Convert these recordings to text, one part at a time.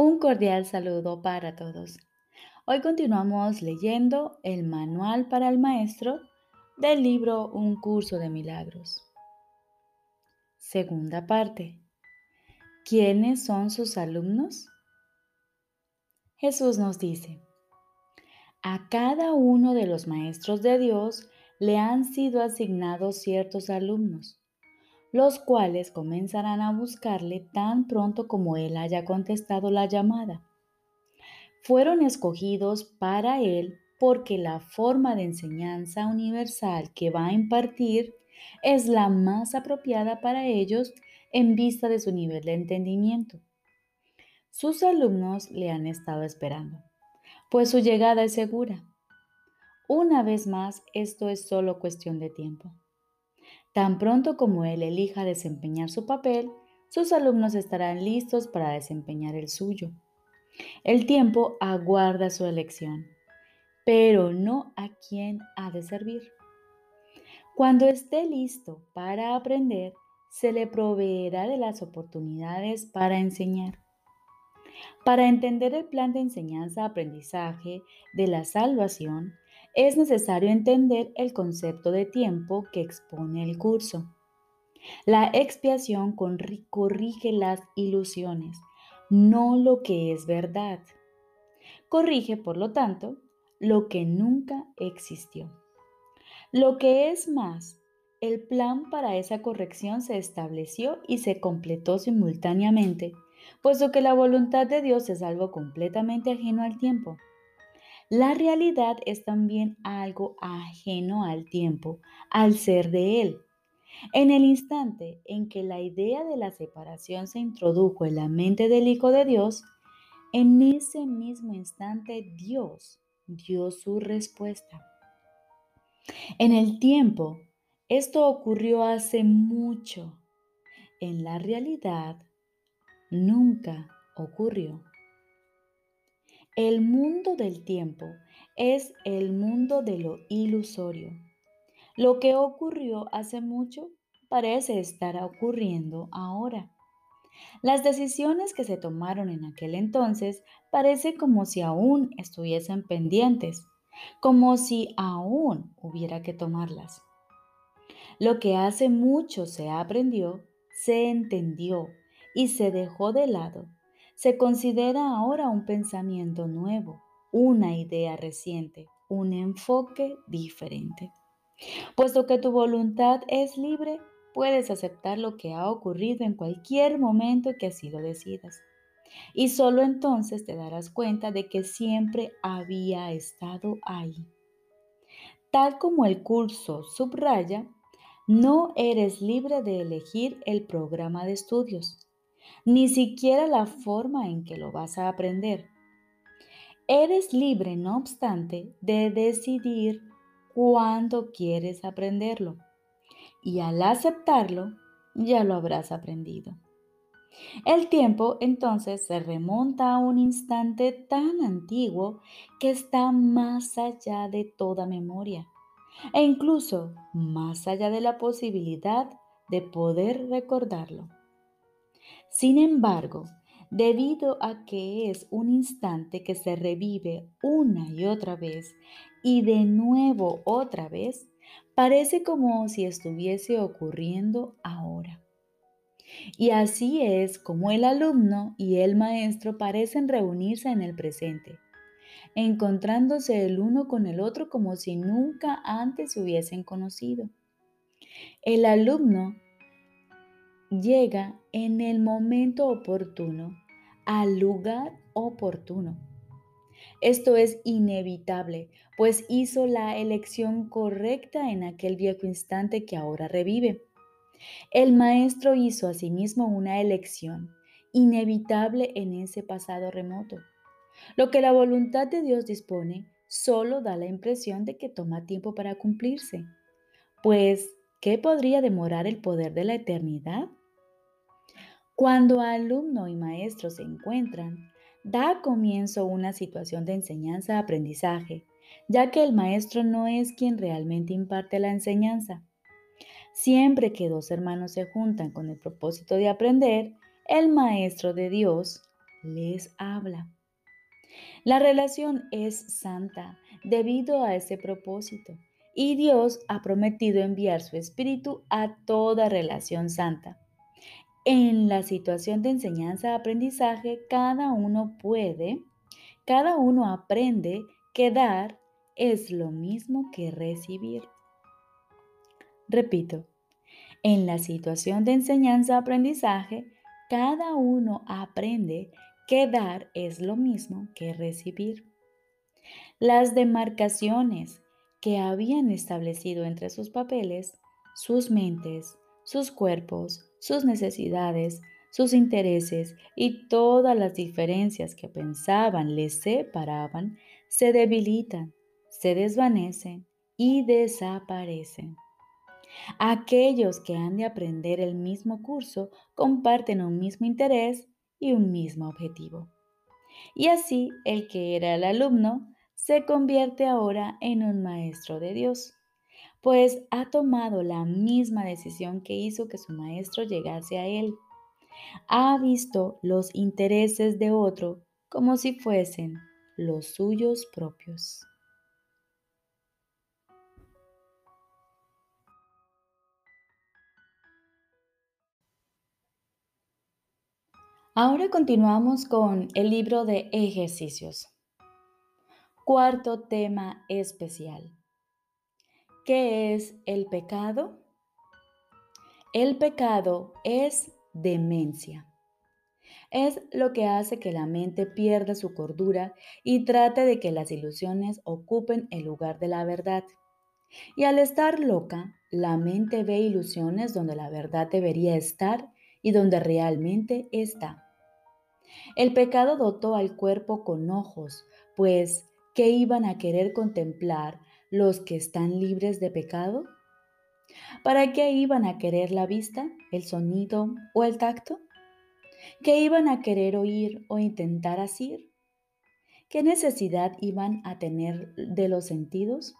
Un cordial saludo para todos. Hoy continuamos leyendo el Manual para el Maestro del libro Un curso de milagros. Segunda parte. ¿Quiénes son sus alumnos? Jesús nos dice, a cada uno de los maestros de Dios le han sido asignados ciertos alumnos los cuales comenzarán a buscarle tan pronto como él haya contestado la llamada. Fueron escogidos para él porque la forma de enseñanza universal que va a impartir es la más apropiada para ellos en vista de su nivel de entendimiento. Sus alumnos le han estado esperando, pues su llegada es segura. Una vez más, esto es solo cuestión de tiempo. Tan pronto como él elija desempeñar su papel, sus alumnos estarán listos para desempeñar el suyo. El tiempo aguarda su elección, pero no a quién ha de servir. Cuando esté listo para aprender, se le proveerá de las oportunidades para enseñar. Para entender el plan de enseñanza-aprendizaje de la salvación, es necesario entender el concepto de tiempo que expone el curso. La expiación corrige las ilusiones, no lo que es verdad. Corrige, por lo tanto, lo que nunca existió. Lo que es más, el plan para esa corrección se estableció y se completó simultáneamente, puesto que la voluntad de Dios es algo completamente ajeno al tiempo. La realidad es también algo ajeno al tiempo, al ser de él. En el instante en que la idea de la separación se introdujo en la mente del Hijo de Dios, en ese mismo instante Dios dio su respuesta. En el tiempo, esto ocurrió hace mucho. En la realidad, nunca ocurrió. El mundo del tiempo es el mundo de lo ilusorio. Lo que ocurrió hace mucho parece estar ocurriendo ahora. Las decisiones que se tomaron en aquel entonces parece como si aún estuviesen pendientes, como si aún hubiera que tomarlas. Lo que hace mucho se aprendió, se entendió y se dejó de lado se considera ahora un pensamiento nuevo, una idea reciente, un enfoque diferente. Puesto que tu voluntad es libre, puedes aceptar lo que ha ocurrido en cualquier momento que así lo decidas. Y solo entonces te darás cuenta de que siempre había estado ahí. Tal como el curso subraya, no eres libre de elegir el programa de estudios ni siquiera la forma en que lo vas a aprender. Eres libre, no obstante, de decidir cuándo quieres aprenderlo. Y al aceptarlo, ya lo habrás aprendido. El tiempo entonces se remonta a un instante tan antiguo que está más allá de toda memoria e incluso más allá de la posibilidad de poder recordarlo. Sin embargo, debido a que es un instante que se revive una y otra vez y de nuevo otra vez, parece como si estuviese ocurriendo ahora. Y así es como el alumno y el maestro parecen reunirse en el presente, encontrándose el uno con el otro como si nunca antes se hubiesen conocido. El alumno llega en el momento oportuno, al lugar oportuno. Esto es inevitable, pues hizo la elección correcta en aquel viejo instante que ahora revive. El maestro hizo asimismo una elección inevitable en ese pasado remoto. Lo que la voluntad de Dios dispone solo da la impresión de que toma tiempo para cumplirse. Pues, ¿qué podría demorar el poder de la eternidad? Cuando alumno y maestro se encuentran, da comienzo una situación de enseñanza-aprendizaje, ya que el maestro no es quien realmente imparte la enseñanza. Siempre que dos hermanos se juntan con el propósito de aprender, el maestro de Dios les habla. La relación es santa debido a ese propósito y Dios ha prometido enviar su Espíritu a toda relación santa. En la situación de enseñanza-aprendizaje, cada uno puede, cada uno aprende que dar es lo mismo que recibir. Repito, en la situación de enseñanza-aprendizaje, cada uno aprende que dar es lo mismo que recibir. Las demarcaciones que habían establecido entre sus papeles, sus mentes, sus cuerpos, sus necesidades, sus intereses y todas las diferencias que pensaban les separaban, se debilitan, se desvanecen y desaparecen. Aquellos que han de aprender el mismo curso comparten un mismo interés y un mismo objetivo. Y así el que era el alumno se convierte ahora en un maestro de Dios, pues ha tomado la misma decisión que hizo que su maestro llegase a él. Ha visto los intereses de otro como si fuesen los suyos propios. Ahora continuamos con el libro de ejercicios. Cuarto tema especial. ¿Qué es el pecado? El pecado es demencia. Es lo que hace que la mente pierda su cordura y trate de que las ilusiones ocupen el lugar de la verdad. Y al estar loca, la mente ve ilusiones donde la verdad debería estar y donde realmente está. El pecado dotó al cuerpo con ojos, pues ¿qué iban a querer contemplar los que están libres de pecado? ¿Para qué iban a querer la vista, el sonido o el tacto? ¿Qué iban a querer oír o intentar asir? ¿Qué necesidad iban a tener de los sentidos?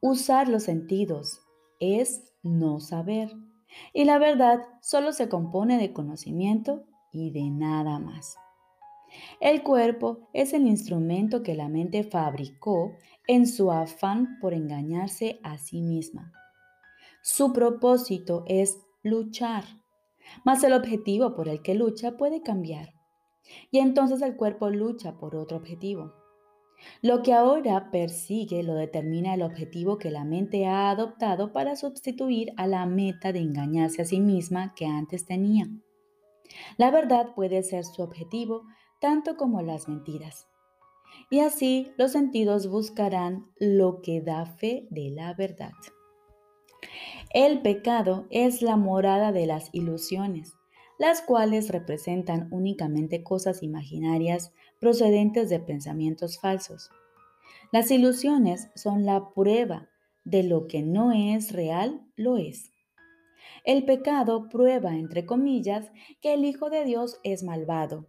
Usar los sentidos es no saber. Y la verdad solo se compone de conocimiento y de nada más. El cuerpo es el instrumento que la mente fabricó en su afán por engañarse a sí misma. Su propósito es luchar, mas el objetivo por el que lucha puede cambiar. Y entonces el cuerpo lucha por otro objetivo. Lo que ahora persigue lo determina el objetivo que la mente ha adoptado para sustituir a la meta de engañarse a sí misma que antes tenía. La verdad puede ser su objetivo tanto como las mentiras. Y así los sentidos buscarán lo que da fe de la verdad. El pecado es la morada de las ilusiones, las cuales representan únicamente cosas imaginarias procedentes de pensamientos falsos. Las ilusiones son la prueba de lo que no es real, lo es. El pecado prueba, entre comillas, que el Hijo de Dios es malvado,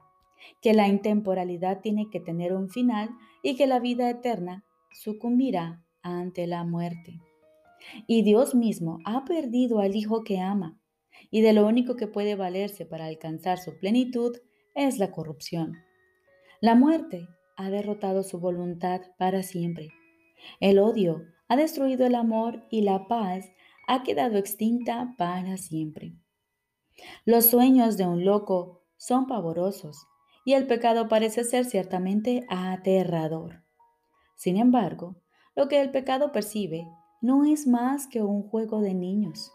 que la intemporalidad tiene que tener un final y que la vida eterna sucumbirá ante la muerte. Y Dios mismo ha perdido al Hijo que ama, y de lo único que puede valerse para alcanzar su plenitud es la corrupción. La muerte ha derrotado su voluntad para siempre. El odio ha destruido el amor y la paz ha quedado extinta para siempre. Los sueños de un loco son pavorosos y el pecado parece ser ciertamente aterrador. Sin embargo, lo que el pecado percibe no es más que un juego de niños.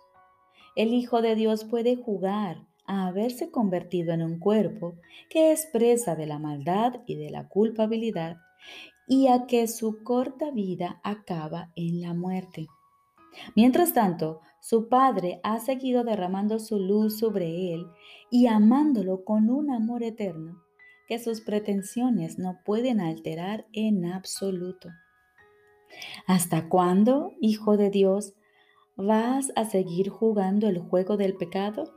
El Hijo de Dios puede jugar a haberse convertido en un cuerpo que es presa de la maldad y de la culpabilidad y a que su corta vida acaba en la muerte. Mientras tanto, su padre ha seguido derramando su luz sobre él y amándolo con un amor eterno que sus pretensiones no pueden alterar en absoluto. ¿Hasta cuándo, Hijo de Dios, vas a seguir jugando el juego del pecado?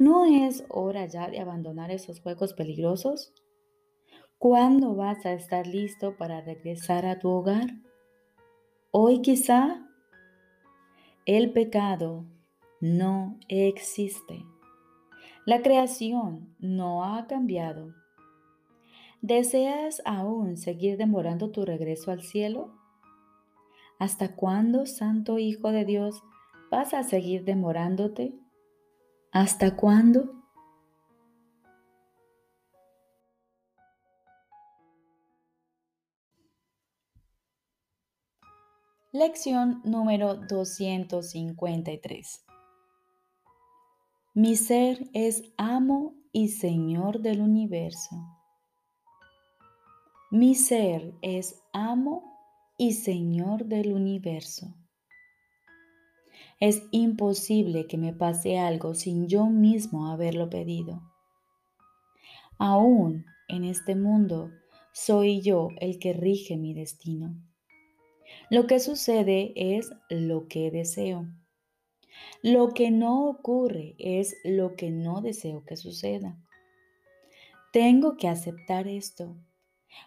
¿No es hora ya de abandonar esos juegos peligrosos? ¿Cuándo vas a estar listo para regresar a tu hogar? ¿Hoy quizá? El pecado no existe. La creación no ha cambiado. ¿Deseas aún seguir demorando tu regreso al cielo? ¿Hasta cuándo, Santo Hijo de Dios, vas a seguir demorándote? ¿Hasta cuándo? Lección número 253. Mi ser es amo y señor del universo. Mi ser es amo y señor del universo. Es imposible que me pase algo sin yo mismo haberlo pedido. Aún en este mundo soy yo el que rige mi destino. Lo que sucede es lo que deseo. Lo que no ocurre es lo que no deseo que suceda. Tengo que aceptar esto,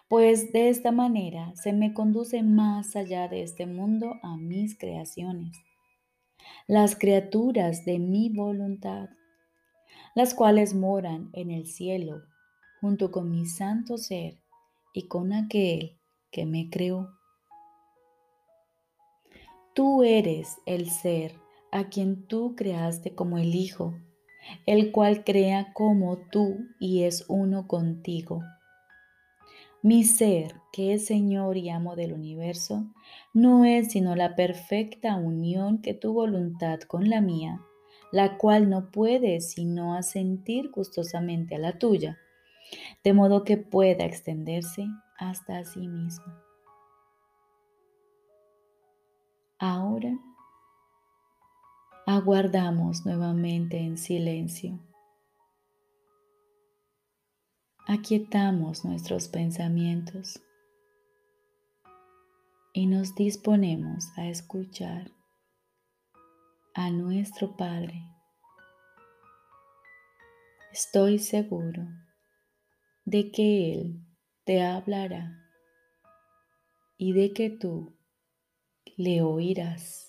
pues de esta manera se me conduce más allá de este mundo a mis creaciones, las criaturas de mi voluntad, las cuales moran en el cielo junto con mi santo ser y con aquel que me creó. Tú eres el ser a quien tú creaste como el Hijo, el cual crea como tú y es uno contigo. Mi ser, que es Señor y amo del universo, no es sino la perfecta unión que tu voluntad con la mía, la cual no puede sino asentir gustosamente a la tuya, de modo que pueda extenderse hasta sí misma. Ahora aguardamos nuevamente en silencio. Aquietamos nuestros pensamientos y nos disponemos a escuchar a nuestro Padre. Estoy seguro de que Él te hablará y de que tú le oirás.